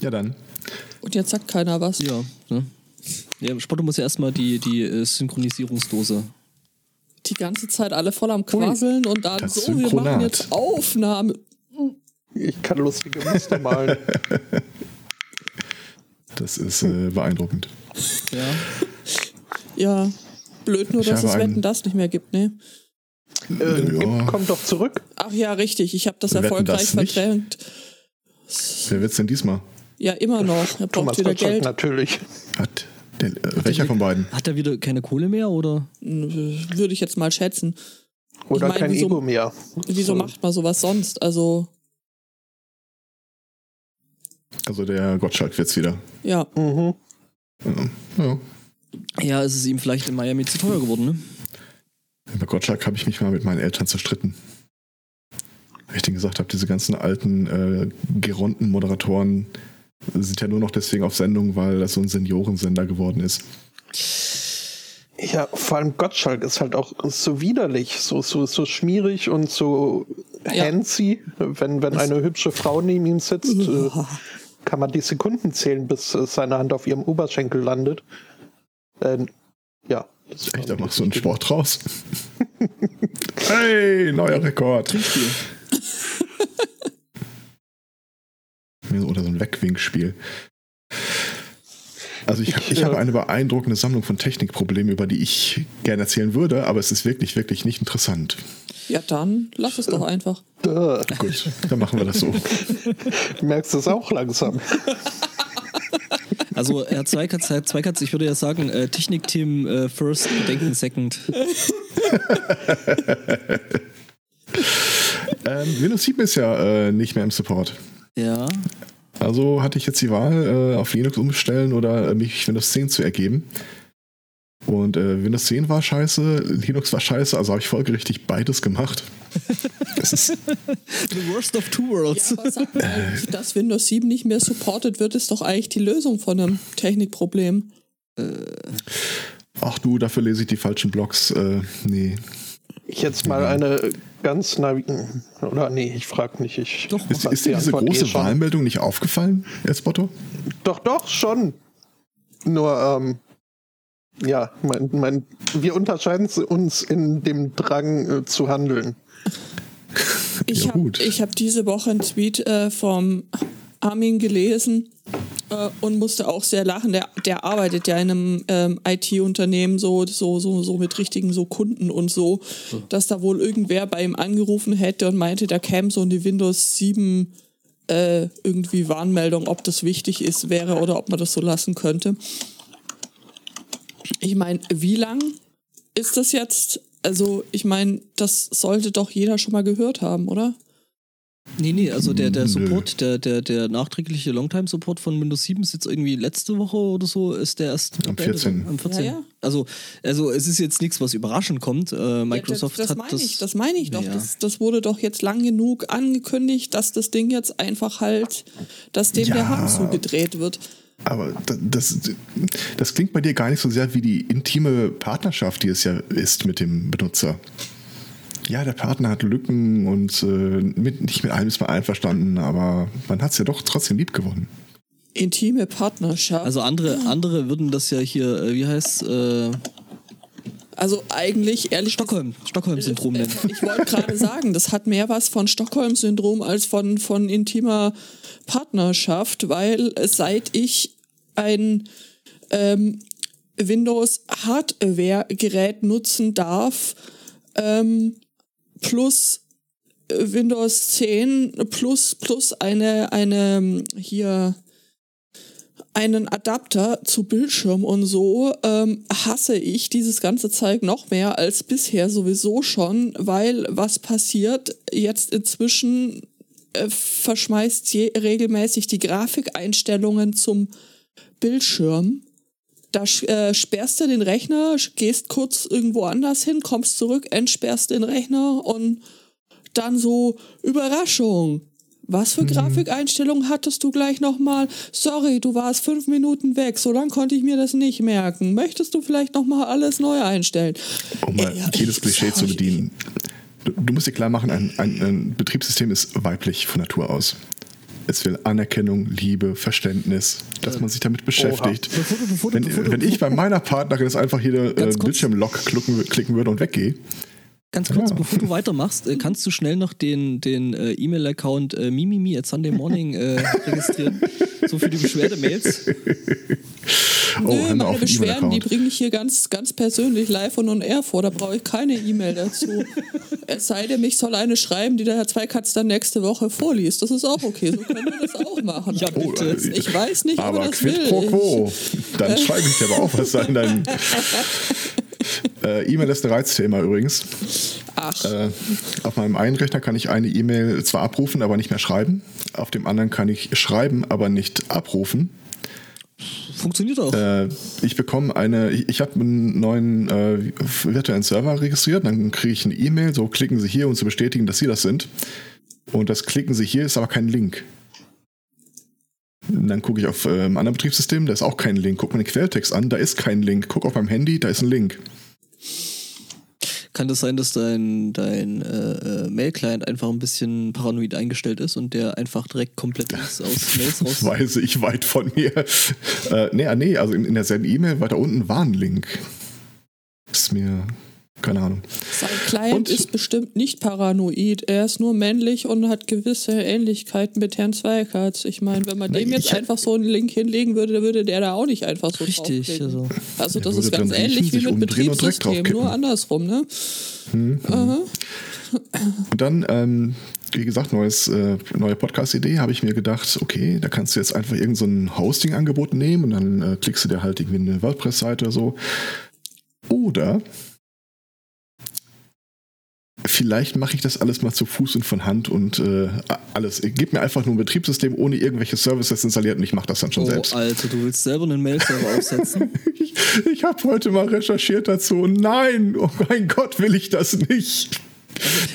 Ja, dann. Und jetzt sagt keiner was. Ja, ne? Ja, Spotto muss ja erstmal die, die äh, Synchronisierungsdose. Die ganze Zeit alle voll am Quasseln und dann das so, wir machen Synchronat. jetzt Aufnahme. Ich kann lustige Muster malen. Das ist äh, beeindruckend. Ja. Ja, blöd nur, Ich dass es Wetten das nicht mehr gibt, ne? Äh, Ja. gibt, kommt doch zurück. Ach ja, richtig, ich habe das Wetten, erfolgreich das verdrängt. Wer wird's denn diesmal? Ja, immer noch. Er braucht Thomas wieder Gottschalk Geld. natürlich. Hat der, äh, welcher von beiden? Hat er wieder keine Kohle mehr oder? Würde ich jetzt mal schätzen. Oder Ich mein, kein wieso- Ego mehr. Wieso So. macht man sowas sonst? Also, Also der Gottschalk wird's wieder. ja. Mhm. Ja. ja. Ja, ist es ihm vielleicht in Miami zu teuer geworden, ne? Bei Gottschalk habe ich mich mal mit meinen Eltern zerstritten. Weil ich denen gesagt habe, diese ganzen alten äh, geronten Moderatoren sind ja nur noch deswegen auf Sendung, weil das so ein Seniorensender geworden ist. Ja, vor allem Gottschalk ist halt auch so widerlich, so, so, so schmierig und so Ja. handsy. Wenn, wenn eine hübsche Frau neben ihm sitzt, äh, kann man die Sekunden zählen, bis äh, seine Hand auf ihrem Oberschenkel landet. Ähm, ja. Echt, da machst du einen. Sport draus. hey, neuer Rekord. Trinkspiel. Oder so ein Wegwinkspiel. Also ich, Ich, ich habe äh, eine beeindruckende Sammlung von Technikproblemen, über die ich gerne erzählen würde, aber es ist wirklich, wirklich nicht interessant. Ja, dann lass es doch einfach. Duh. Gut, dann machen wir das so. Du merkst es auch langsam. Also Herr Zweikatz, Herr Zweikatz, ich würde ja sagen, äh, Technikteam äh, first, Bedenken second. Ähm, Windows 7 ist ja äh, nicht mehr im Support. Ja. Also hatte ich jetzt die Wahl, äh, auf Linux umstellen oder äh, mich Windows 10 zu ergeben. Und äh, Windows 10 war scheiße, Linux war scheiße, also habe ich folgerichtig beides gemacht. Das ist, The worst of two worlds. Ja, aber sag mal, dass Windows 7 nicht mehr supported wird, ist doch eigentlich die Lösung von einem Technikproblem. ach du, dafür lese ich die falschen Blogs. Äh, nee. Ich jetzt mal eine ganz naive. Oder nee, ich frage nicht. Ich Doch, Ist, ist dir die diese große eh. Wahlmeldung nicht aufgefallen, Espotto? Doch, doch, schon. Nur, ähm, ja, mein, mein, wir unterscheiden uns in dem Drang äh, zu handeln. Ich Ja, habe hab diese Woche einen Tweet äh, vom Armin gelesen äh, und musste auch sehr lachen. Der, der arbeitet ja in einem ähm, IT-Unternehmen so, so, so, so mit richtigen so Kunden und so, dass da wohl irgendwer bei ihm angerufen hätte und meinte, da käme so eine Windows 7 äh, irgendwie Warnmeldung, ob das wichtig ist, wäre oder ob man das so lassen könnte. Ich meine, wie lang ist das jetzt? Also, ich meine, das sollte doch jeder schon mal gehört haben, oder? Nee, nee, also der, der Nö. Support, der, der, der nachträgliche Longtime-Support von Windows 7 ist jetzt irgendwie letzte Woche oder so, ist der erst Am beendet 14.. worden. Am 14. Ja, ja. Also, also es ist jetzt nichts, was überraschend kommt. Äh, Microsoft ja, das, das hat meine das. ich, das meine ich doch. Ja. Das, das wurde doch jetzt lang genug angekündigt, dass das Ding jetzt einfach halt, dass dem Ja. der Hahn zugedreht wird. Aber da- das, das klingt bei dir gar nicht so sehr wie die intime Partnerschaft, die es ja ist mit dem Benutzer. Ja, der Partner hat Lücken und äh, mit, nicht mit allem ist man einverstanden, aber man hat es ja doch trotzdem lieb gewonnen. Intime Partnerschaft. Also andere, andere würden das ja hier, äh, wie heißt äh, Also eigentlich, ehrlich Stockholm, Stockholm-Syndrom nennen. Ich wollte gerade sagen, das hat mehr was von Stockholm-Syndrom als von, von intimer Partnerschaft, weil seit ich ein ähm, Windows-Hardware-Gerät nutzen darf, ähm, plus äh, Windows 10 plus plus eine eine ähm, hier einen Adapter zu Bildschirm und so ähm, hasse ich dieses ganze Zeug noch mehr als bisher sowieso schon, weil was passiert jetzt inzwischen äh, verschmeißt je, regelmäßig die Grafikeinstellungen zum Bildschirm. Da äh, sperrst du den Rechner, gehst kurz irgendwo anders hin, kommst zurück, entsperrst den Rechner und dann so Überraschung. Was für Grafikeinstellungen hattest du gleich nochmal? Sorry, du warst fünf Minuten weg, so lang konnte ich mir das nicht merken. Möchtest du vielleicht nochmal alles neu einstellen? Um mal Ja, jedes Klischee zu bedienen. Du, du musst dir klar machen, ein, ein, ein Betriebssystem ist weiblich von Natur aus. Es will Anerkennung, Liebe, Verständnis, dass man sich damit beschäftigt. Bevor bevor Wenn, wenn ich bei meiner Partnerin jetzt einfach hier äh. Bildschirmlock klicken, klicken würde und weggehe, Ganz kurz, Ja. bevor du weitermachst, äh, kannst du schnell noch den, den äh, E-Mail-Account äh, mimimi at Sunday Morning äh, registrieren? so für die Beschwerdemails. Oh, Nö, meine Beschwerden, die E-Mail-Account. bringe ich hier ganz, ganz persönlich live und on air vor. Da brauche ich keine E-Mail dazu. es sei denn, ich soll eine schreiben, die der Herr Zweikatz dann nächste Woche vorliest. Das ist auch okay. So können wir das auch machen. Ja, Oh, bitte. äh, Ich weiß nicht, ob aber er das quid will. pro quo. Dann schreibe ich dir aber auch was an dein äh, E-Mail ist ein Reizthema übrigens. Ach, Äh, auf meinem einen Rechner kann ich eine E-Mail zwar abrufen, aber nicht mehr schreiben. Auf dem anderen kann ich schreiben, aber nicht abrufen. Funktioniert auch. Äh, ich bekomme eine, ich, ich habe einen neuen äh, virtuellen Server registriert, dann kriege ich eine E-Mail, so klicken Sie hier, um zu bestätigen, dass Sie das sind. Und das klicken Sie hier ist aber kein Link. Dann gucke ich auf äh, einem anderen Betriebssystem, da ist auch kein Link. Guck mir den Quelltext an, da ist kein Link. Guck auf meinem Handy, da ist ein Link. Kann das sein, dass dein, dein äh, äh, Mail-Client einfach ein bisschen paranoid eingestellt ist und der einfach direkt komplett aus, aus Mails raus... Weiß ich weit von mir. Äh, nee, ah, nee, also in, in derselben E-Mail weiter unten war ein Link. Ist mir, keine Ahnung. sein Client und- ist bestimmt nicht paranoid. Er ist nur männlich und hat gewisse Ähnlichkeiten mit Herrn Zweikatz. Ich meine, wenn man dem jetzt einfach so einen Link hinlegen würde, dann würde der da auch nicht einfach so Richtig, also. Also das ist ganz ähnlich wie mit Betriebssystem, nur andersrum, ne? Aha. Und dann, ähm, wie gesagt, neues, äh, neue Podcast-Idee, habe ich mir gedacht, okay, da kannst du jetzt einfach irgendein so ein Hosting-Angebot nehmen und dann äh, klickst du dir halt irgendwie eine WordPress-Seite oder so. Oder vielleicht mache ich das alles mal zu Fuß und von Hand und äh, alles. Gib mir einfach nur ein Betriebssystem ohne irgendwelche Services installiert und ich mache das dann schon Oh, selbst. Alter, du willst selber einen Mail-Server aufsetzen? Ich, ich habe heute mal recherchiert dazu und nein, oh mein Gott, will ich das nicht.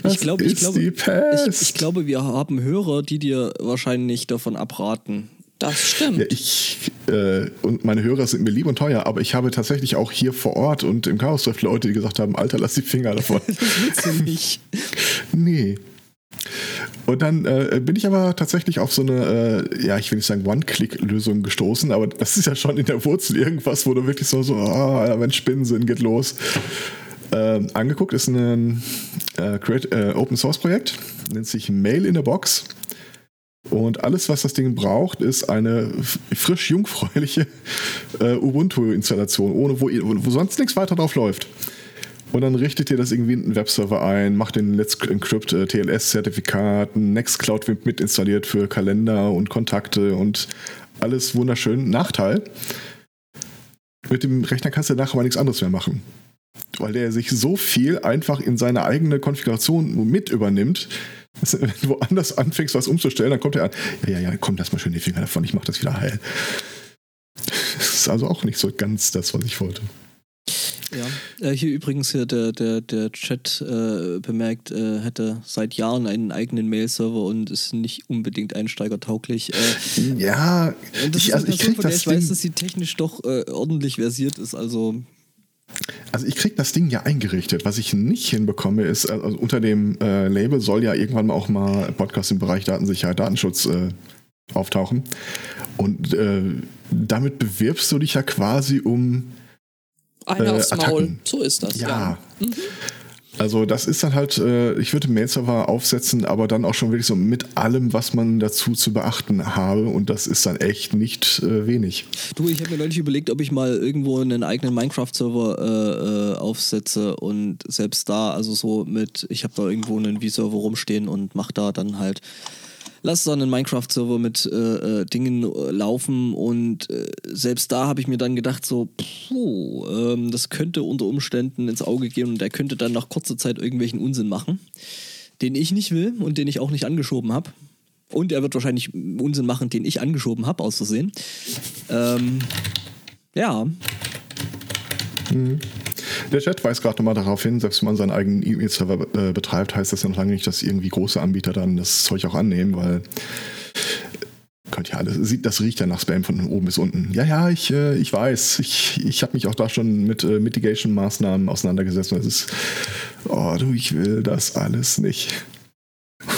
Das ich glaube, ich glaube, ich, ich glaube, wir haben Hörer, die dir wahrscheinlich davon abraten. Das stimmt. Ja, ich äh, und meine Hörer sind mir lieb und teuer, aber ich habe tatsächlich auch hier vor Ort und im Chaos Treff Leute, die gesagt haben, Alter, lass die Finger davon. Das willst du nicht. nee. Und dann äh, bin ich aber tatsächlich auf so eine, äh, ja, ich will nicht sagen One-Click-Lösung gestoßen, aber das ist ja schon in der Wurzel irgendwas, wo du wirklich so, so, ah, wenn Spinnen sind, geht los. Ähm, angeguckt ist ein äh, Create, äh, Open Source Projekt, nennt sich Mail in a Box. Und alles, was das Ding braucht, ist eine frisch jungfräuliche äh, Ubuntu-Installation, ohne wo, wo sonst nichts weiter drauf läuft. Und dann richtet ihr das irgendwie in einen Webserver ein, macht den Let's Encrypt äh, TLS-Zertifikat, Nextcloud wird mit installiert für Kalender und Kontakte und alles wunderschön. Nachteil, mit dem Rechner kannst du nachher aber nichts anderes mehr machen. Weil der sich so viel einfach in seine eigene Konfiguration mit übernimmt, woanders anfängst, was umzustellen, dann kommt er an, ja, ja, ja, komm, lass mal schön die Finger davon, ich mach das wieder heil. Das ist also auch nicht so ganz das, was ich wollte. Ja. Äh, hier übrigens hier der, der, der Chat äh, bemerkt, äh, hätte seit Jahren einen eigenen Mail-Server und ist nicht unbedingt einsteigertauglich. Äh, Ja, das ich, ist also ich Person, krieg das ich weiß, dass sie technisch doch äh, ordentlich versiert ist. Also also ich krieg das Ding ja eingerichtet. Was ich nicht hinbekomme, ist, also unter dem äh, Label soll ja irgendwann auch mal Podcast im Bereich Datensicherheit, Datenschutz äh, auftauchen. Und äh, damit bewirbst du dich ja quasi um Einer äh, aufs Maul. Attacken. So ist das, ja. Ja. Also das ist dann halt, äh, ich würde Mail-Server aufsetzen, aber dann auch schon wirklich so mit allem, was man dazu zu beachten habe. Und das ist dann echt nicht äh, wenig. Du, ich habe mir neulich überlegt, ob ich mal irgendwo einen eigenen Minecraft-Server äh, äh, aufsetze und selbst da, also so mit, ich habe da irgendwo einen V-Server rumstehen und mache da dann halt, lass da einen Minecraft-Server mit äh, äh, Dingen äh, laufen und äh, selbst da habe ich mir dann gedacht, so, puh, ähm, das könnte unter Umständen ins Auge gehen und der könnte dann nach kurzer Zeit irgendwelchen Unsinn machen, den ich nicht will und den ich auch nicht angeschoben habe. Und er wird wahrscheinlich Unsinn machen, den ich angeschoben habe, aus Versehen. Ähm, ja, Der Chat weist gerade nochmal darauf hin, selbst wenn man seinen eigenen E-Mail-Server äh, betreibt, heißt das ja noch lange nicht, dass irgendwie große Anbieter dann das Zeug auch annehmen, weil könnt ja alles, das riecht ja nach Spam von oben bis unten. Ja, ja, ich, äh, ich weiß. Ich, ich habe mich auch da schon mit äh, Mitigation-Maßnahmen auseinandergesetzt. Und es ist, oh du, ich will das alles nicht.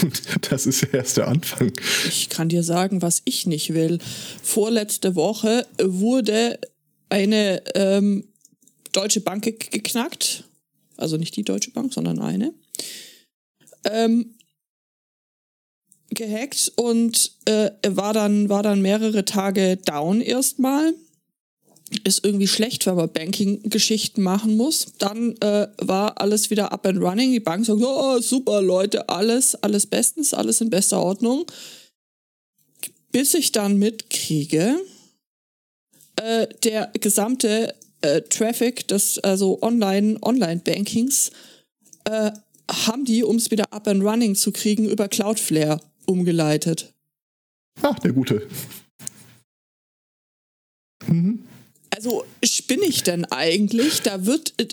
Und das ist ja erst der Anfang. Ich kann dir sagen, was ich nicht will. Vorletzte Woche wurde eine ähm, deutsche Bank ge geknackt. Also nicht die Deutsche Bank, sondern eine. Ähm, gehackt und äh, war, dann, war dann mehrere Tage down erstmal. Ist irgendwie schlecht, wenn man Banking-Geschichten machen muss. Dann äh, war alles wieder up and running. Die Bank sagt, oh, super, Leute, alles, alles bestens, alles in bester Ordnung. Bis ich dann mitkriege, äh, der gesamte äh, Traffic des also Online Online Bankings äh, haben die, um es wieder up and running zu kriegen, über Cloudflare umgeleitet. Ach, der Gute. Mhm. Also spinne ich denn eigentlich? Da wird äh,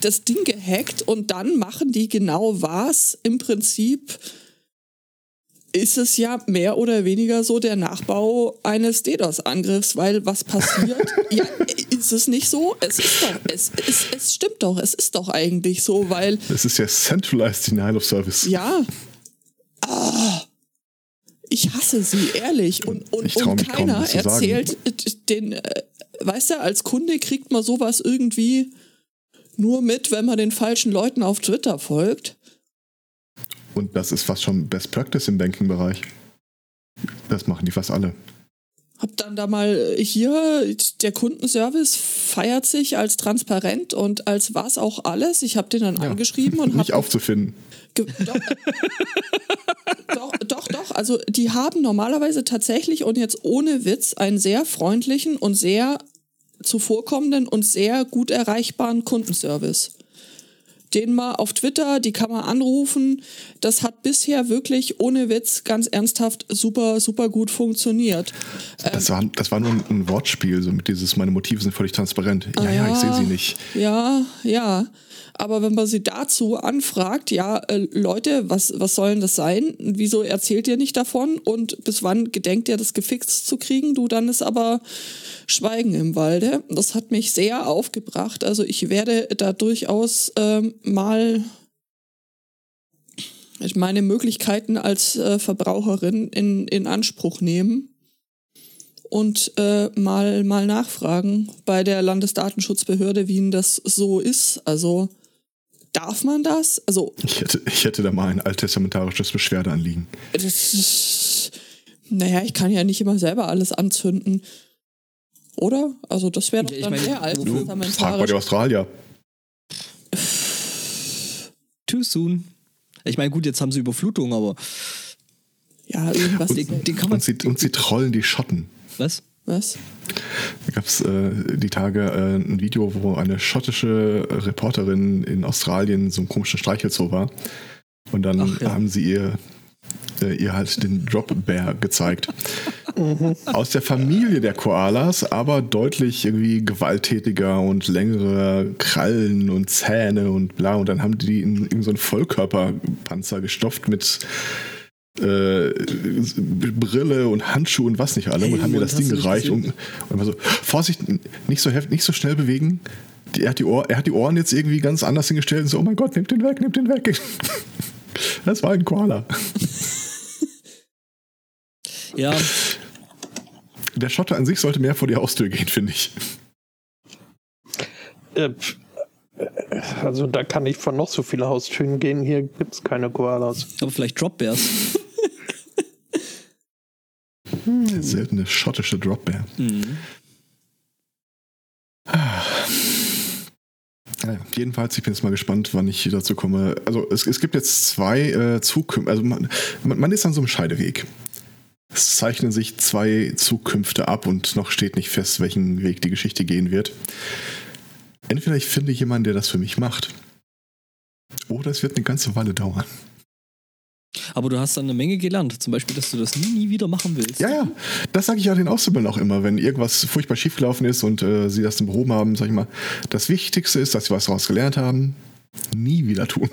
das Ding gehackt und dann machen die genau was im Prinzip ist es ja mehr oder weniger so der Nachbau eines DDoS-Angriffs, weil was passiert? ja, ist es nicht so? Es ist doch, es, es, es stimmt doch, es ist doch eigentlich so, weil. Es ist ja Centralized Denial of Service. Ja. Ah, ich hasse sie, ehrlich. Und, und, und keiner erzählt den, äh, weißt du, als Kunde kriegt man sowas irgendwie nur mit, wenn man den falschen Leuten auf Twitter folgt. Und das ist fast schon Best Practice im Banking-Bereich. Das machen die fast alle. Hab dann da mal hier, der Kundenservice feiert sich als transparent und als was auch alles. Ich habe den dann ja, angeschrieben und Nicht aufzufinden. Doch, doch, doch, doch. Also die haben normalerweise tatsächlich und jetzt ohne Witz einen sehr freundlichen und sehr zuvorkommenden und sehr gut erreichbaren Kundenservice den mal auf Twitter, die kann man anrufen. Das hat bisher wirklich ohne Witz ganz ernsthaft super, super gut funktioniert. Das war, das war nur ein, Wortspiel, so mit dieses, meine Motive sind völlig transparent. Ja, ja, ja ich sehe sie nicht. Ja, ja. Aber wenn man sie dazu anfragt, ja, äh, Leute, was, was soll denn das sein? Wieso erzählt ihr nicht davon? Und bis wann gedenkt ihr, das gefixt zu kriegen? Du, dann ist aber Schweigen im Walde. Das hat mich sehr aufgebracht. Also ich werde da durchaus ähm, mal meine Möglichkeiten als äh, Verbraucherin in, in Anspruch nehmen und äh, mal, mal nachfragen bei der Landesdatenschutzbehörde, wie das so ist. Also darf man das? Also ich hätte, ich hätte da mal ein alttestamentarisches Beschwerdeanliegen. Das ist, naja, ich kann ja nicht immer selber alles anzünden. Oder? Also das wäre doch dann meine, eher alttestamentarisch. Frag bei der Australier. Too soon. Ich meine, gut, jetzt haben sie Überflutung, aber. Ja, irgendwas. Und, den, den kann man und, sie, und sie trollen die Schotten. Was? Was? Da gab es äh, die Tage äh, ein Video, wo eine schottische Reporterin in Australien so einen komischen Streichelzoo war. Und dann Ach, ja. haben sie ihr, äh, ihr halt den Drop Bear gezeigt. Mhm. Aus der Familie der Koalas, aber deutlich irgendwie gewalttätiger und längere Krallen und Zähne und bla. Und dann haben die in, in so einen Vollkörperpanzer gestopft mit äh, Brille und Handschuhe und was nicht alle hey, und haben mir das Ding gereicht und, und war so, Vorsicht, nicht so heftig, nicht so schnell bewegen. Die, er, hat die Ohr, er hat die Ohren jetzt irgendwie ganz anders hingestellt und so, oh mein Gott, nehmt den weg, nehmt den weg. Das war ein Koala. Ja. Der Schotter an sich sollte mehr vor die Haustür gehen, finde ich. Äh, also da kann ich von noch so viele Haustüren gehen. Hier gibt es keine Koalas. Aber vielleicht Dropbears. Hm. Seltene schottische Dropbear. Mhm. Ah. Ja, jedenfalls, ich bin jetzt mal gespannt, wann ich dazu komme. Also es, es gibt jetzt zwei äh, Zukünfte. Also man, man ist an so einem Scheideweg. Es zeichnen sich zwei Zukünfte ab und noch steht nicht fest, welchen Weg die Geschichte gehen wird. Entweder ich finde jemanden, der das für mich macht, oder es wird eine ganze Weile dauern. Aber du hast dann eine Menge gelernt. Zum Beispiel, dass du das nie, nie wieder machen willst. Ja, ja. Das sage ich ja den Auszubildenden auch immer. Wenn irgendwas furchtbar schiefgelaufen ist und äh, sie das dann behoben haben, sage ich mal, das Wichtigste ist, dass sie was daraus gelernt haben. Nie wieder tun.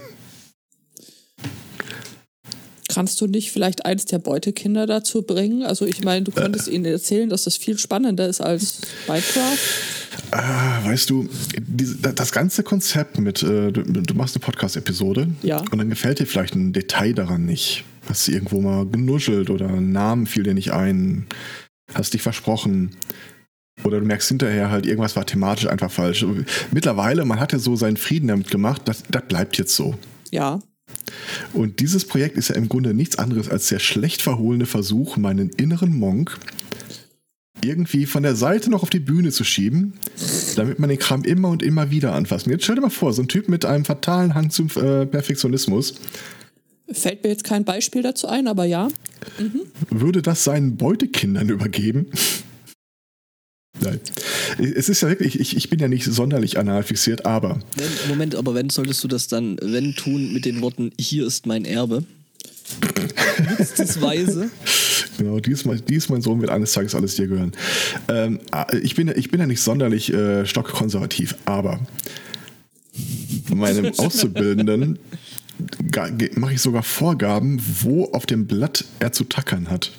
Kannst du nicht vielleicht eins der Beutekinder dazu bringen? Also ich meine, du könntest ihnen erzählen, dass das viel spannender ist als Minecraft. Ah, weißt du, diese, das ganze Konzept mit, äh, du, du machst eine Podcast-Episode Ja. und dann gefällt dir vielleicht ein Detail daran nicht. Hast du irgendwo mal genuschelt oder ein Namen fiel dir nicht ein, hast dich versprochen. Oder du merkst hinterher halt, irgendwas war thematisch einfach falsch. Mittlerweile, man hat ja so seinen Frieden damit gemacht, das, das bleibt jetzt so. Ja. Und dieses Projekt ist ja im Grunde nichts anderes als der schlecht verhohlene Versuch, meinen inneren Monk irgendwie von der Seite noch auf die Bühne zu schieben, damit man den Kram immer und immer wieder anfasst. Und jetzt stell dir mal vor, so ein Typ mit einem fatalen Hang zum äh, Perfektionismus, Fällt mir jetzt kein Beispiel dazu ein, aber ja. würde das seinen Beutekindern übergeben? Nein. Es ist ja wirklich, ich, ich bin ja nicht sonderlich anal fixiert, aber Moment, aber wenn solltest du das dann, wenn tun mit den Worten, hier ist mein Erbe? Nutzungsweise. Genau, dies, mein- dies mein Sohn wird eines Tages alles dir gehören. Ähm, ich, bin, ja- ich bin ja nicht sonderlich äh, stockkonservativ, aber meinem Auszubildenden mache ich sogar Vorgaben, wo auf dem Blatt er zu tackern hat.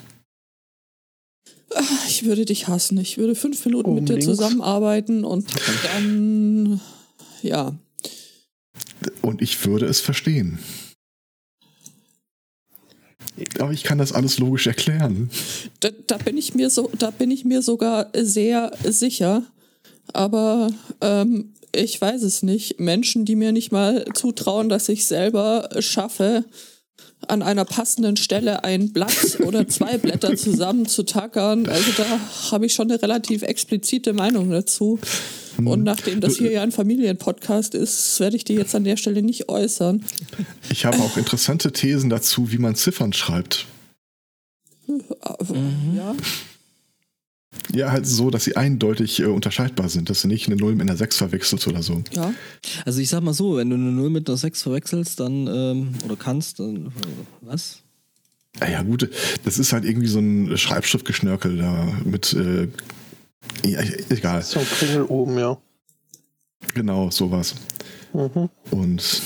Ich würde dich hassen. Ich würde fünf Minuten Oben mit dir links. zusammenarbeiten und dann, ja. Und ich würde es verstehen. Aber ich kann das alles logisch erklären. Da, da bin ich mir so, da bin ich mir sogar sehr sicher. Aber ähm, ich weiß es nicht. Menschen, die mir nicht mal zutrauen, dass ich selber schaffe, an einer passenden Stelle ein Blatt oder zwei Blätter zusammenzutackern. Also da habe ich schon eine relativ explizite Meinung dazu. Und nachdem das hier ja ein Familienpodcast ist, werde ich die jetzt an der Stelle nicht äußern. Ich habe auch interessante Thesen dazu, wie man Ziffern schreibt. Aber, Ja. Ja, halt so, dass sie eindeutig äh, unterscheidbar sind, dass du nicht eine 0 mit einer 6 verwechselst oder so. Ja. Also ich sag mal so, wenn du eine 0 mit einer 6 verwechselst, dann, ähm, oder kannst, dann, äh, was? Ah Ja, gut, das ist halt irgendwie so ein Schreibschriftgeschnörkel da mit, äh, ja, egal, So ein Kringel oben, ja. genau, sowas. Mhm. Und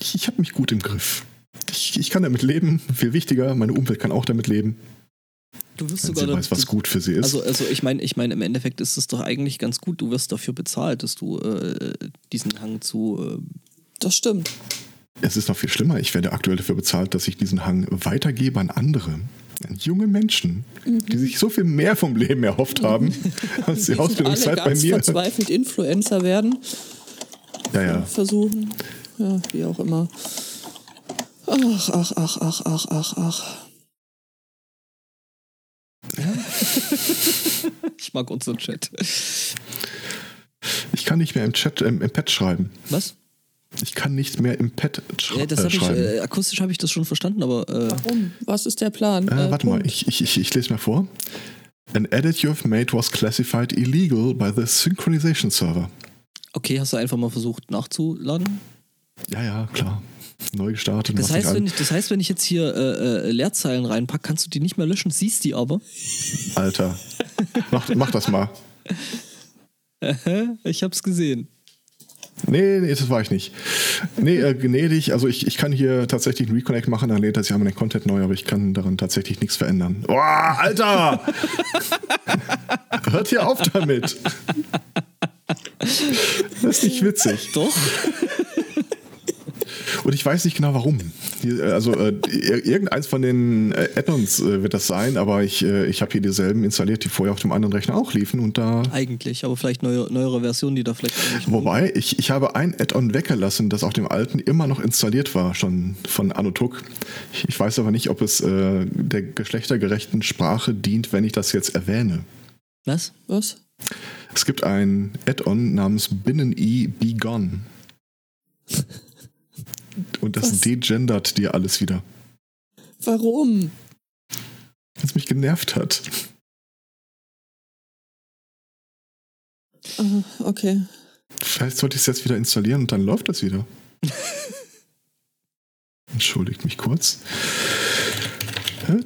ich, ich habe mich gut im Griff. Ich, ich kann damit leben, viel wichtiger, meine Umwelt kann auch damit leben, Du wirst wenn sogar sie weiß, was gut für sie ist. Also, also ich meine, ich meine, im Endeffekt ist es doch eigentlich ganz gut. Du wirst dafür bezahlt, dass du äh, diesen Hang zu. Äh, Das stimmt. es ist noch viel schlimmer, ich werde aktuell dafür bezahlt, dass ich diesen Hang weitergebe an andere. An junge Menschen, die sich so viel mehr vom Leben erhofft haben, als die Die sind alle Ausbildungszeit bei ganz mir. verzweifelt Influencer werden. Ja, ja. Versuchen. Ja, wie auch immer. Ach, ach, ach, ach, ach, ach, ach. ich mag unseren Chat. Ich kann nicht mehr im Chat, ähm, im Pad schreiben. Was? Ich kann nicht mehr im Pad schra Ja, das äh, hab ich, schreiben. äh, akustisch habe ich das schon verstanden, aber äh, Warum? Was ist der Plan? Äh, warte mal, Punkt. ich, ich, ich, ich lese mal vor. An edit you've made was classified illegal by the synchronization server. okay, hast du einfach mal versucht nachzuladen? Ja, ja, klar. Neu gestartet. Das heißt, wenn ich, das heißt, wenn ich jetzt hier äh, äh, Leerzeilen reinpacke, kannst du die nicht mehr löschen, siehst die aber. Alter. mach, mach das mal. ich hab's gesehen. Nee, nee, das war ich nicht. Nee, äh, gnädig. Also ich, ich kann hier tatsächlich einen Reconnect machen, dann lädt er sich einmal den Content neu, aber ich kann daran tatsächlich nichts verändern. Boah, Alter! Hört hier auf damit! Das ist nicht witzig. Doch. Und ich weiß nicht genau warum. Die- Also äh, ir- irgendeins von den äh, Add-ons äh, wird das sein, aber ich, äh, ich habe hier dieselben installiert, die vorher auf dem anderen Rechner auch liefen und da. Eigentlich, aber vielleicht neue, neuere Versionen, die da vielleicht. Wobei, ich, ich habe ein Add-on weggelassen, das auf dem alten immer noch installiert war, schon von Anotuk. Ich, ich weiß aber nicht, ob es äh, der geschlechtergerechten Sprache dient, wenn ich das jetzt erwähne. Was? Was? Es gibt ein Add-on namens Binnen-E Be Gone. Und das Was? degendert dir alles wieder. Warum? Was mich genervt hat. Ah, okay. Vielleicht sollte ich es jetzt wieder installieren und dann läuft das wieder. Entschuldigt mich kurz. Äh.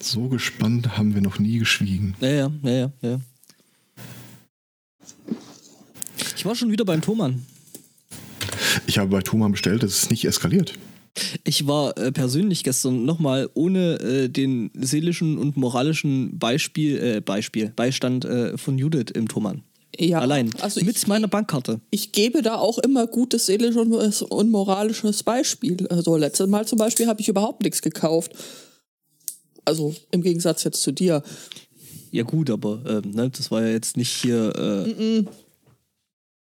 So gespannt haben wir noch nie geschwiegen. Ja, ja, ja, ja, war schon wieder beim Thomann. Ich habe bei Thomann bestellt, es ist nicht eskaliert. Ich war äh, persönlich gestern nochmal ohne äh, den seelischen und moralischen Beispiel, äh, Beispiel Beistand äh, von Judith im Thomann. Ja, Allein. Also mit ich, meiner Bankkarte. ich gebe da auch immer gutes seelisches und, und moralisches Beispiel. Also letztes Mal zum Beispiel habe ich überhaupt nichts gekauft. Also im Gegensatz jetzt zu dir. Ja, gut, aber ähm, ne, das war ja jetzt nicht hier. Äh,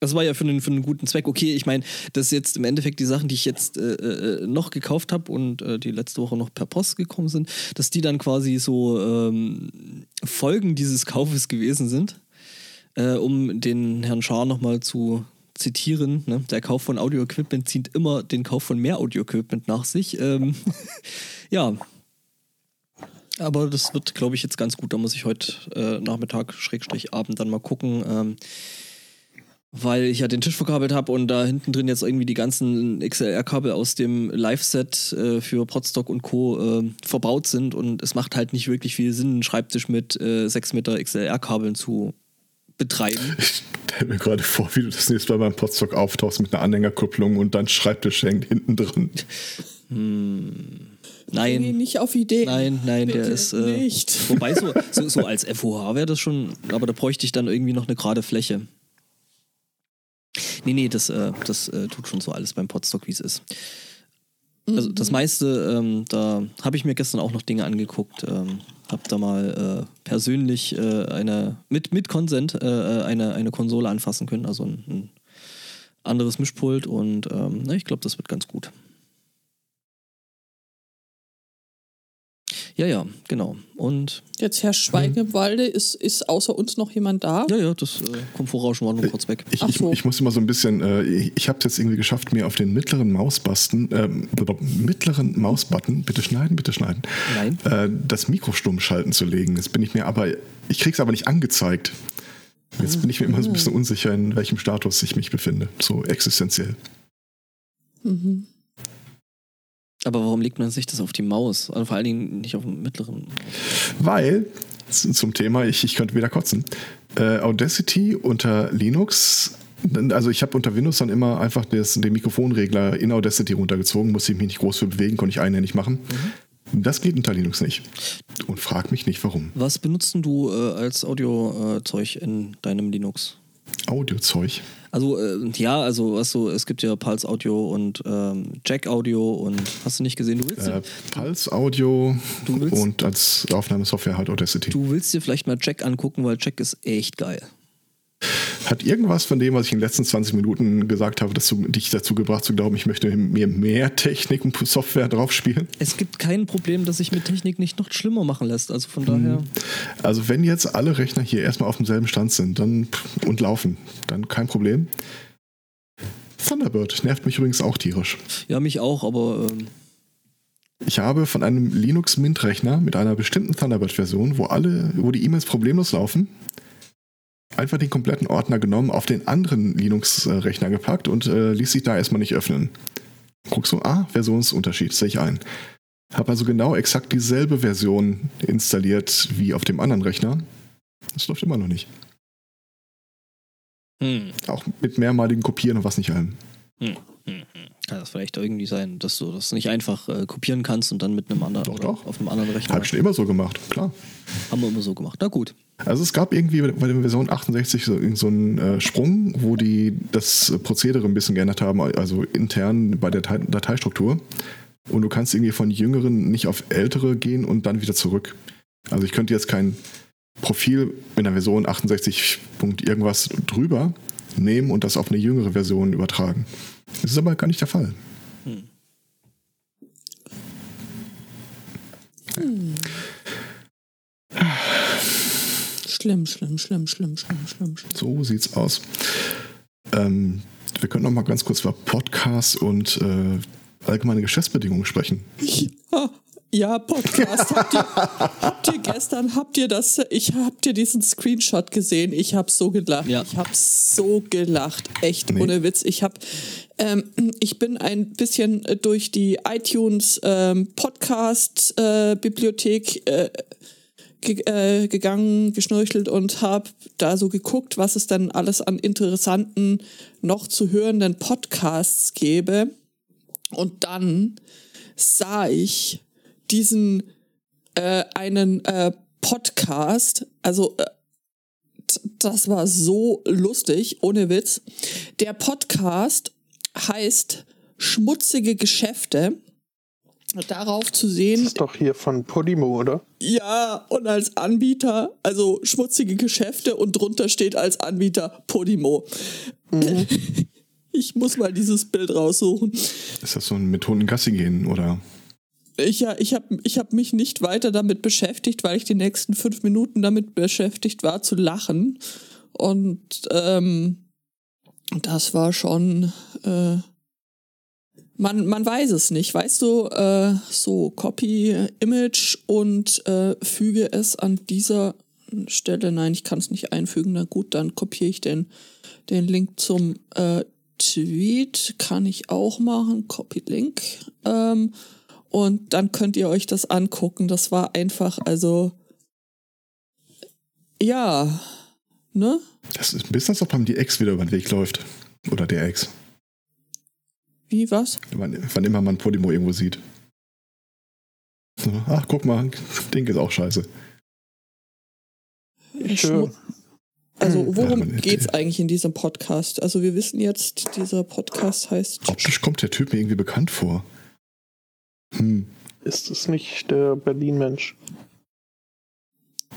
Das war ja für einen, für einen guten Zweck. Okay, ich meine, das ist jetzt im Endeffekt die Sachen, die ich jetzt äh, äh, noch gekauft habe und äh, die letzte Woche noch per Post gekommen sind, dass die dann quasi so ähm, Folgen dieses Kaufes gewesen sind. Äh, um den Herrn Schaar nochmal zu zitieren, ne? der Kauf von Audio-Equipment zieht immer den Kauf von mehr Audio-Equipment nach sich. Ähm, ja, aber das wird, glaube ich, jetzt ganz gut. Da muss ich heute äh, Nachmittag, Schrägstrich Abend dann mal gucken. Ähm, weil ich ja den Tisch verkabelt habe und da hinten drin jetzt irgendwie die ganzen XLR-Kabel aus dem Live-Set äh, für Podstock und Co. Äh, verbaut sind und es macht halt nicht wirklich viel Sinn, einen Schreibtisch mit äh, 6 Meter XLR-Kabeln zu betreiben. Ich stelle mir gerade vor, wie du das nächste Mal beim Podstock auftauchst mit einer Anhängerkupplung und dein Schreibtisch hängt hinten drin. Nee, Nein, nicht auf Ideen. nein, nein, der Bitte ist. Äh, nicht. Wobei, so, so, so als FOH wäre das schon, aber da bräuchte ich dann irgendwie noch eine gerade Fläche. Nee, nee, das, äh, das äh, tut schon so alles beim Podstock, wie es ist. Also das meiste, ähm, da habe ich mir gestern auch noch Dinge angeguckt, ähm, habe da mal äh, persönlich äh, eine, mit, mit Consent äh, eine, eine Konsole anfassen können, also ein, ein anderes Mischpult und ähm, na, ich glaube, das wird ganz gut. Ja, ja, genau. Und Jetzt Herr Schweigen im Walde, ist, ist außer uns noch jemand da? ja, ja, das äh, Komfortrauschen war nur kurz weg. Ich, Ach ich, so. ich muss immer so ein bisschen, äh, ich, habe es jetzt irgendwie geschafft, mir auf den mittleren Mausbutton, ähm, mittleren Mausbutton, bitte schneiden, bitte schneiden, Nein. äh, das Mikro stumm schalten zu legen. Jetzt bin ich mir aber, ich krieg's aber nicht angezeigt. Jetzt bin ich mir immer so ein bisschen unsicher, in welchem Status ich mich befinde, so existenziell. Mhm. Aber warum legt man sich das auf die Maus? Also vor allen Dingen nicht auf dem mittleren. Weil, zum Thema, ich, ich könnte wieder kotzen, äh, Audacity unter Linux, also ich habe unter Windows dann immer einfach das, den Mikrofonregler in Audacity runtergezogen, musste ich mich nicht groß für bewegen, konnte ich einhändig machen. Das geht unter Linux nicht. Und frag mich nicht, warum. Was benutzt du äh, als Audiozeug in deinem Linux? Audiozeug. Also äh, ja, also was so, es gibt ja Pulse Audio und ähm, Jack Audio und hast du nicht gesehen, du willst, Äh, Pulse Audio willst- und als Aufnahmesoftware halt Audacity. du willst dir vielleicht mal Jack angucken, weil Jack ist echt geil. Hat irgendwas von dem, was ich in den letzten 20 Minuten gesagt habe, dazu, dich dazu gebracht zu glauben, ich möchte mir mehr Technik und Software drauf spielen? Es gibt kein Problem, das sich mit Technik nicht noch schlimmer machen lässt. Also von daher. Also wenn jetzt alle Rechner hier erstmal auf demselben Stand sind dann, und laufen, dann kein Problem. Thunderbird nervt mich übrigens auch tierisch. Ja, mich auch, aber ähm, Ich habe von einem Linux Mint Rechner mit einer bestimmten Thunderbird Version, wo alle, wo die E-Mails problemlos laufen, einfach den kompletten Ordner genommen, auf den anderen Linux Rechner gepackt und äh, ließ sich da erstmal nicht öffnen. Guckst du, ah, Versionsunterschied, sehe ich ein. Habe also genau exakt dieselbe Version installiert wie auf dem anderen Rechner. Das läuft immer noch nicht. hm, Auch mit mehrmaligen Kopieren und was nicht allem. hm, hm, hm. kann das vielleicht irgendwie sein, dass du das nicht einfach äh, kopieren kannst und dann mit einem anderen Doch, doch. auf einem anderen Rechner. Habe ich schon immer so gemacht, klar. Haben wir immer so gemacht. Na gut. Also es gab irgendwie bei der Version 68 so, so einen äh, Sprung, wo die das Prozedere ein bisschen geändert haben, also intern bei der Datei Dateistruktur. Und du kannst irgendwie von jüngeren nicht auf ältere gehen und dann wieder zurück. Also ich könnte jetzt kein Profil in der Version 68. Punkt irgendwas drüber nehmen und das auf eine jüngere Version übertragen. Das ist aber gar nicht der Fall. Schlimm, schlimm, schlimm, schlimm, schlimm, schlimm, schlimm. So sieht's aus. Ähm, wir können noch mal ganz kurz über Podcasts und äh, allgemeine Geschäftsbedingungen sprechen. Ja, ja, Podcast. habt, ihr, habt ihr gestern, habt ihr das, ich habt ihr diesen Screenshot gesehen? Ich habe so gelacht. Ja. Ich habe so gelacht. Echt, Nee. ohne Witz. Ich habe, ähm, ich bin ein bisschen äh, durch die iTunes ähm, Podcast äh, Bibliothek äh, ge äh, gegangen, geschnorchelt und habe da so geguckt, was es dann alles an interessanten, noch zu hörenden Podcasts gäbe. Und dann sah ich diesen äh, einen äh, Podcast, also äh, das war so lustig, ohne Witz. Der Podcast heißt Schmutzige Geschäfte. Darauf zu sehen. Das ist doch hier von Podimo, oder? Ja, und als Anbieter, also schmutzige Geschäfte und drunter steht als Anbieter Podimo. Mhm. Ich muss mal dieses Bild raussuchen. Ist das so ein Methoden Gassi gehen, oder? Ich, ja, ich habe ich hab mich nicht weiter damit beschäftigt, weil ich die nächsten fünf Minuten damit beschäftigt war, zu lachen. Und ähm, das war schon. Äh, man, man weiß es nicht. Weißt du, äh, so Copy Image und äh, füge es an dieser Stelle. Nein, ich kann es nicht einfügen. Na gut, dann kopiere ich den, den Link zum äh, Tweet. Kann ich auch machen. Copy Link. Ähm, und dann könnt ihr euch das angucken. Das war einfach, also. Ja. Ne? Das ist ein bisschen, als ob einem die Ex wieder über den Weg läuft. Oder der Ex. Wie, was? Wann, wann immer man Podimo irgendwo sieht. Ach, guck mal, Ding ist auch scheiße. Schön. Also worum ja, geht's eigentlich in diesem Podcast? Also wir wissen jetzt, dieser Podcast heißt. Optisch kommt der Typ mir irgendwie bekannt vor. Hm. Ist es nicht der Berlin-Mensch?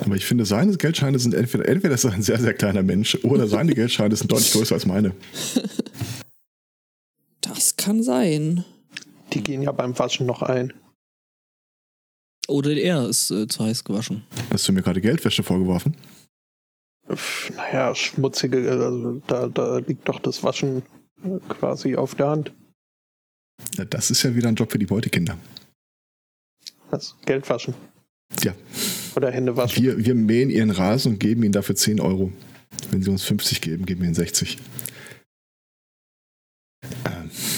Aber ich finde, seine Geldscheine sind entweder, entweder ist er ein sehr, sehr kleiner Mensch oder seine Geldscheine sind deutlich größer als meine. Das kann sein. Die gehen ja beim Waschen noch ein. Oder er ist äh, zu heiß gewaschen. Hast du mir gerade Geldwäsche vorgeworfen? Naja, schmutzige, also da, da liegt doch das Waschen äh, quasi auf der Hand. Das ist ja wieder ein Job für die Beutekinder. Was? Geld waschen? Ja. Oder Hände waschen? Wir, wir mähen ihren Rasen und geben ihnen dafür 10 Euro. Wenn sie uns 50 geben, geben wir ihnen 60.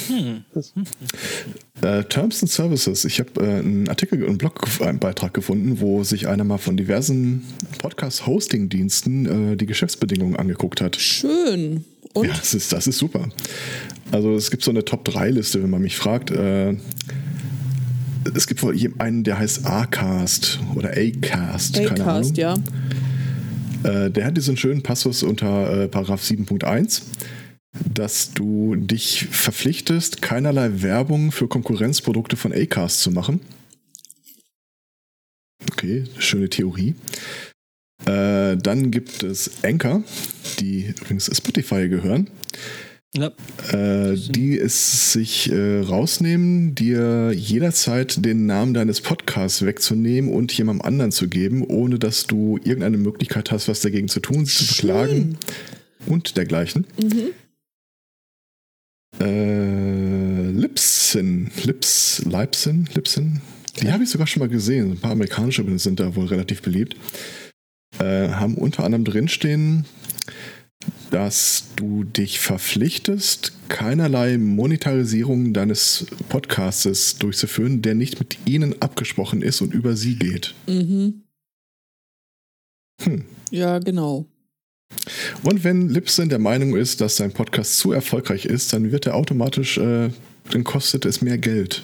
Hm. Äh, Terms and Services. Ich habe äh, einen Artikel, einen Blogbeitrag gefunden, wo sich einer mal von diversen Podcast-Hosting-Diensten äh, die Geschäftsbedingungen angeguckt hat. Schön. Und? Ja, das ist, das ist super. Also es gibt so eine Top-3-Liste, wenn man mich fragt. Äh, es gibt wohl einen, der heißt A-Cast oder A-Cast. A-Cast, ja. Äh, der hat diesen schönen Passus unter äh, Paragraph 7.1 dass du dich verpflichtest, keinerlei Werbung für Konkurrenzprodukte von Acast zu machen. Okay, schöne Theorie. Äh, dann gibt es Anchor, die übrigens Spotify gehören. Ja. Äh, die es sich äh, rausnehmen, dir jederzeit den Namen deines Podcasts wegzunehmen und jemandem anderen zu geben, ohne dass du irgendeine Möglichkeit hast, was dagegen zu tun, zu beklagen und dergleichen. Mhm. Äh, Lipsin, Lips, Leipzin, Lipsin, die habe ich sogar schon mal gesehen. Ein paar amerikanische sind da wohl relativ beliebt. Äh, haben unter anderem drinstehen, dass du dich verpflichtest, keinerlei Monetarisierung deines Podcasts durchzuführen, der nicht mit ihnen abgesprochen ist und über sie geht. Mhm. Hm. Ja, genau. Und wenn Lipson der Meinung ist, dass sein Podcast zu erfolgreich ist, dann wird er automatisch, äh, dann kostet es mehr Geld,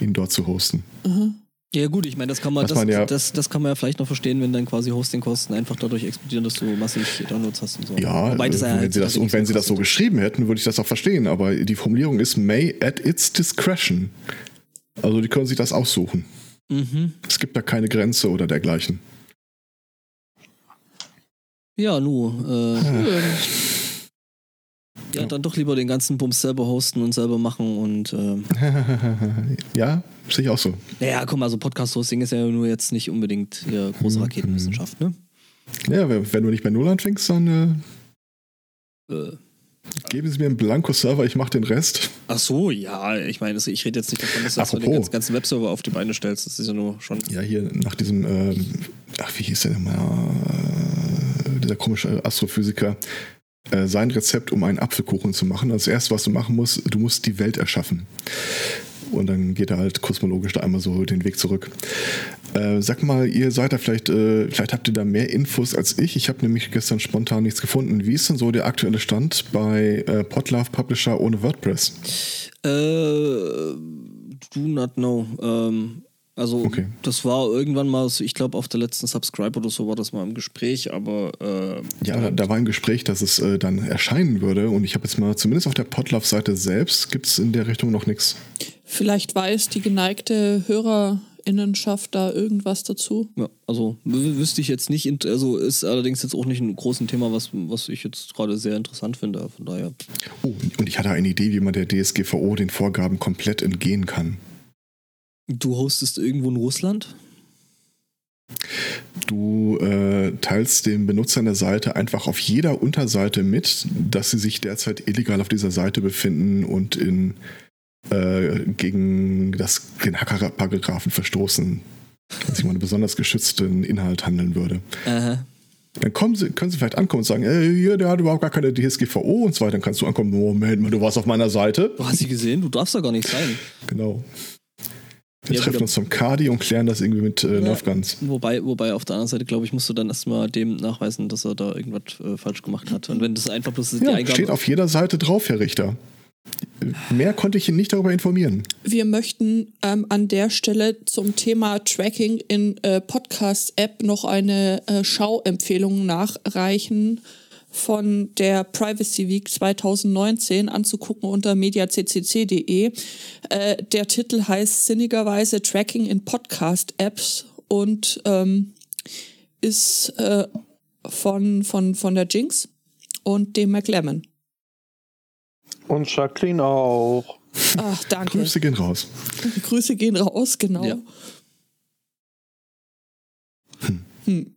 ihn dort zu hosten. Mhm. Ja gut, ich meine, das kann man, das, man ja, das, das, kann man ja vielleicht noch verstehen, wenn dann quasi Hostingkosten einfach dadurch explodieren, dass du massig Downloads hast und so. Ja, das wenn, sie das, und wenn sie das so geschrieben hätten, würde ich das auch verstehen, aber die Formulierung ist may at its discretion. Also die können sich das aussuchen. Mhm. Es gibt da keine Grenze oder dergleichen. Ja, nu. Äh, ja, dann doch lieber den ganzen Bums selber hosten und selber machen und. Äh, ja, sehe ich auch so. Naja, komm, also Podcast-Hosting ist ja nur jetzt nicht unbedingt hier große mhm. Raketenwissenschaft, ne? Ja, wenn du nicht bei Null anfängst, dann. Äh, äh. Geben Sie mir einen Blanko-Server, ich mache den Rest. Ach so, ja, ich meine, ich rede jetzt nicht davon, dass du den ganzen, Webserver auf die Beine stellst. Das ist ja nur schon. Ja, hier nach diesem, äh, ach, wie hieß der denn mal? dieser komische Astrophysiker, äh, sein Rezept, um einen Apfelkuchen zu machen. Das erste, was du machen musst, du musst die Welt erschaffen. Und dann geht er halt kosmologisch da einmal so den Weg zurück. Äh, sag mal, ihr seid da vielleicht, äh, vielleicht habt ihr da mehr Infos als ich. Ich habe nämlich gestern spontan nichts gefunden. Wie ist denn so der aktuelle Stand bei äh, Podlove Publisher ohne WordPress? Äh, do not know. Ähm, also Okay. das war irgendwann mal, so, ich glaube auf der letzten Subscribe oder so war das mal im Gespräch, aber äh, Ja, da, da war ein Gespräch, dass es äh, dann erscheinen würde. Und ich habe jetzt mal, zumindest auf der Podlove-Seite selbst, gibt es in der Richtung noch nichts. Vielleicht weiß die geneigte Hörerinnenschaft da irgendwas dazu. Ja, also wüsste ich jetzt nicht, also ist allerdings jetzt auch nicht ein großes Thema, was, was ich jetzt gerade sehr interessant finde. Von daher. Oh, und ich hatte eine Idee, wie man der DSGVO den Vorgaben komplett entgehen kann. Du hostest irgendwo in Russland? Du äh, teilst den Benutzern der Seite einfach auf jeder Unterseite mit, dass sie sich derzeit illegal auf dieser Seite befinden und in, äh, gegen das, den Hackerparagraphen verstoßen, dass jemand einen besonders geschützten Inhalt handeln würde. Aha. Dann kommen sie, können sie vielleicht ankommen und sagen, ey, hier, der hat überhaupt gar keine DSGVO und so weiter. Dann kannst du ankommen, Moment mal, du warst auf meiner Seite. Du hast sie gesehen, du darfst da gar nicht sein. Genau. Wir Ja, treffen gut, uns zum Kadi und klären das irgendwie mit äh, Ja. Nerfguns. Wobei, wobei auf der anderen Seite, glaube ich, musst du dann erstmal dem nachweisen, dass er da irgendwas äh, falsch gemacht hat. Und wenn das einfach bloß die Ja, Eingabe steht auf jeder Seite drauf, Herr Richter. Mehr konnte ich ihn nicht darüber informieren. Wir möchten ähm, an der Stelle zum Thema Tracking in äh, Podcast-App noch eine äh, Schauempfehlung nachreichen von der Privacy Week 2019 anzugucken unter mediaccc.de. Äh, der Titel heißt sinnigerweise Tracking in Podcast-Apps und ähm, ist äh, von, von, von der Jinx und dem McLemmon. Und Jacqueline auch. Ach, danke. Grüße gehen raus. Grüße gehen raus, genau. Ja. Hm.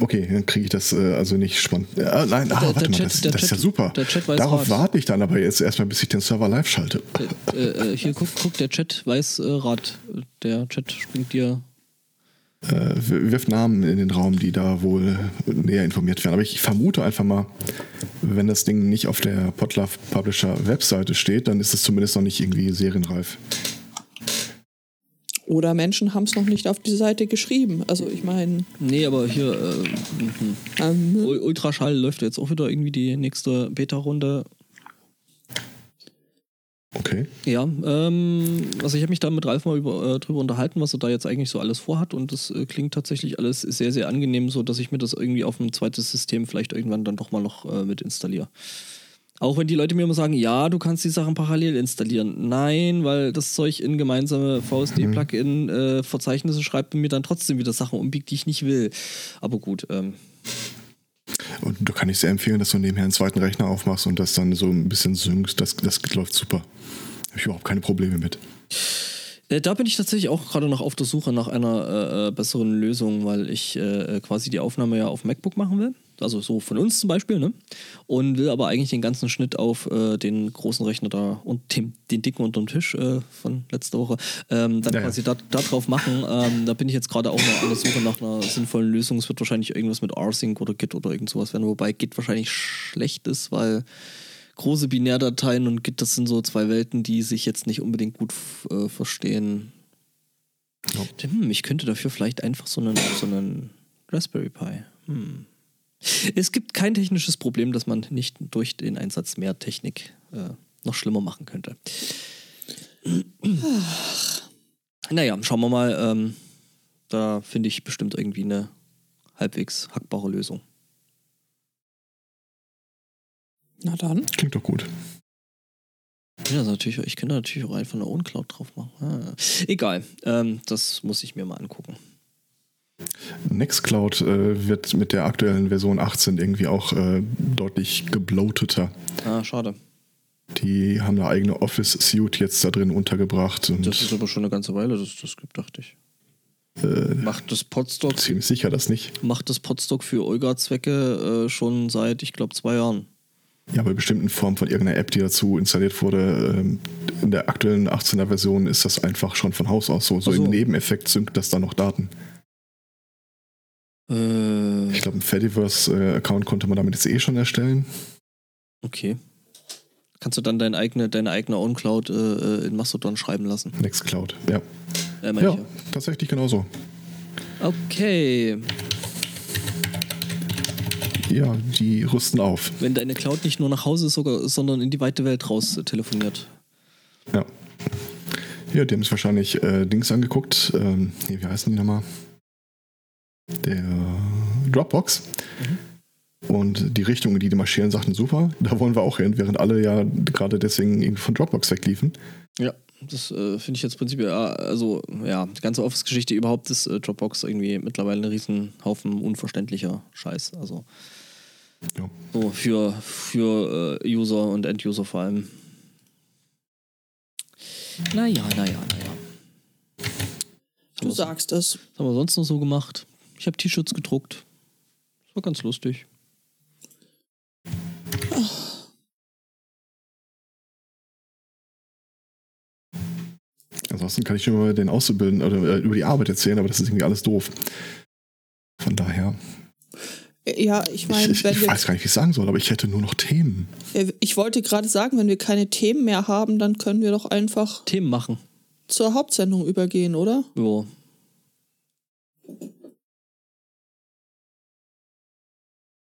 Okay, dann kriege ich das äh, also nicht spannend. Äh, nein, ah, Der- warte der mal, Chat- das, das ist ja Chat- super. Chat Darauf Rat. warte ich dann aber jetzt erstmal, bis ich den Server live schalte. Äh, äh, hier, guck, guck, der Chat weiß äh, Rat. Der Chat springt dir. Äh, wirf Namen in den Raum, die da wohl näher informiert werden. Aber ich vermute einfach mal, wenn das Ding nicht auf der Podlove Publisher Webseite steht, dann ist es zumindest noch nicht irgendwie serienreif. Oder Menschen haben es noch nicht auf die Seite geschrieben. Also ich meine, Nee, aber hier, äh, mhm. ähm, Ul- Ultraschall läuft jetzt auch wieder irgendwie die nächste Beta-Runde. Okay. Ja, ähm, also ich habe mich da mit Ralf mal über, äh, drüber unterhalten, was er da jetzt eigentlich so alles vorhat und das äh, klingt tatsächlich alles sehr, sehr angenehm, so dass ich mir das irgendwie auf ein zweites System vielleicht irgendwann dann doch mal noch äh, mit installiere. Auch wenn die Leute mir immer sagen, ja, du kannst die Sachen parallel installieren. Nein, weil das Zeug in gemeinsame VSD-Plugin-Verzeichnisse schreibt und mir dann trotzdem wieder Sachen umbiegt, die ich nicht will. Aber gut, ähm, Und da kann ich sehr empfehlen, dass du nebenher einen zweiten Rechner aufmachst und das dann so ein bisschen synkst. Das, das läuft super. Habe ich überhaupt keine Probleme mit. Äh, Da bin ich tatsächlich auch gerade noch auf der Suche nach einer äh, äh, besseren Lösung, weil ich äh, quasi die Aufnahme ja auf MacBook machen will. Also so von uns zum Beispiel, ne? Und will aber eigentlich den ganzen Schnitt auf äh, den großen Rechner da und dem, den dicken unterm Tisch äh, von letzter Woche ähm, dann Ja, ja. quasi da, da drauf machen. Ähm, da bin ich jetzt gerade auch noch an der Suche nach einer sinnvollen Lösung. Es wird wahrscheinlich irgendwas mit rsync oder Git oder irgend sowas werden, wobei Git wahrscheinlich schlecht ist, weil große Binärdateien und Git, das sind so zwei Welten, die sich jetzt nicht unbedingt gut äh, verstehen. Ja. Hm, ich könnte dafür vielleicht einfach so einen, so einen Raspberry Pi. Hm. Es gibt kein technisches Problem, das man nicht durch den Einsatz mehr Technik äh, noch schlimmer machen könnte. Naja, schauen wir mal. Ähm, da finde ich bestimmt irgendwie eine halbwegs hackbare Lösung. na dann. Klingt doch gut. Ja, also natürlich, ich könnte natürlich auch einfach eine OwnCloud drauf machen. Ah, egal, ähm, das muss ich mir mal angucken. Nextcloud äh, wird mit der aktuellen Version 18 irgendwie auch äh, deutlich gebloateter. Ah, schade. Die haben eine eigene Office-Suite jetzt da drin untergebracht und Das ist aber schon eine ganze Weile, dass es das gibt, dachte ich. äh, Macht das Podstock, ziemlich sicher das nicht. macht das Podstock für Olga-Zwecke äh, schon seit, ich glaube, zwei Jahren. Ja, bei bestimmten Formen von irgendeiner App, die dazu installiert wurde, ähm, in der aktuellen 18er Version ist das einfach schon von Haus aus so. So Ach so. im Nebeneffekt synkt das dann noch Daten. Äh, Ich glaube, einen Fediverse-Account konnte man damit jetzt eh schon erstellen. okay. Kannst du dann deine eigene, deine eigene OwnCloud äh, äh, in Mastodon schreiben lassen? Nextcloud, ja. Äh, Ja, ich tatsächlich genauso. ja. Okay. Ja, die rüsten auf. Wenn deine Cloud nicht nur nach Hause sogar, sondern in die weite Welt raus äh, telefoniert. Ja. Ja, die haben sich wahrscheinlich äh, Dings angeguckt. Ähm, nee, wie heißen die nochmal? Der Dropbox. Und die Richtung, in die die marschieren, sagten super, da wollen wir auch hin, während alle ja gerade deswegen irgendwie von Dropbox wegliefen. Ja, das äh, finde ich jetzt prinzipiell, ja, also ja, die ganze Office-Geschichte überhaupt ist äh, Dropbox irgendwie mittlerweile ein Riesenhaufen unverständlicher Scheiß. Also Ja. so für, für äh, User und End-User vor allem. Naja, naja, naja. Du sagst es. Was haben wir sonst noch so gemacht? Ich habe T-Shirts gedruckt. Das war ganz lustig. Ansonsten kann ich schon über den Auszubildenden oder äh, über die Arbeit erzählen, aber das ist irgendwie alles doof. Von daher, Ja, ich ich, meine, ich, wenn ich wir weiß gar nicht, wie ich sagen soll, aber ich hätte nur noch Themen. Ich wollte gerade sagen, wenn wir keine Themen mehr haben, dann können wir doch einfach Themen machen. zur Hauptsendung übergehen, oder? Ja,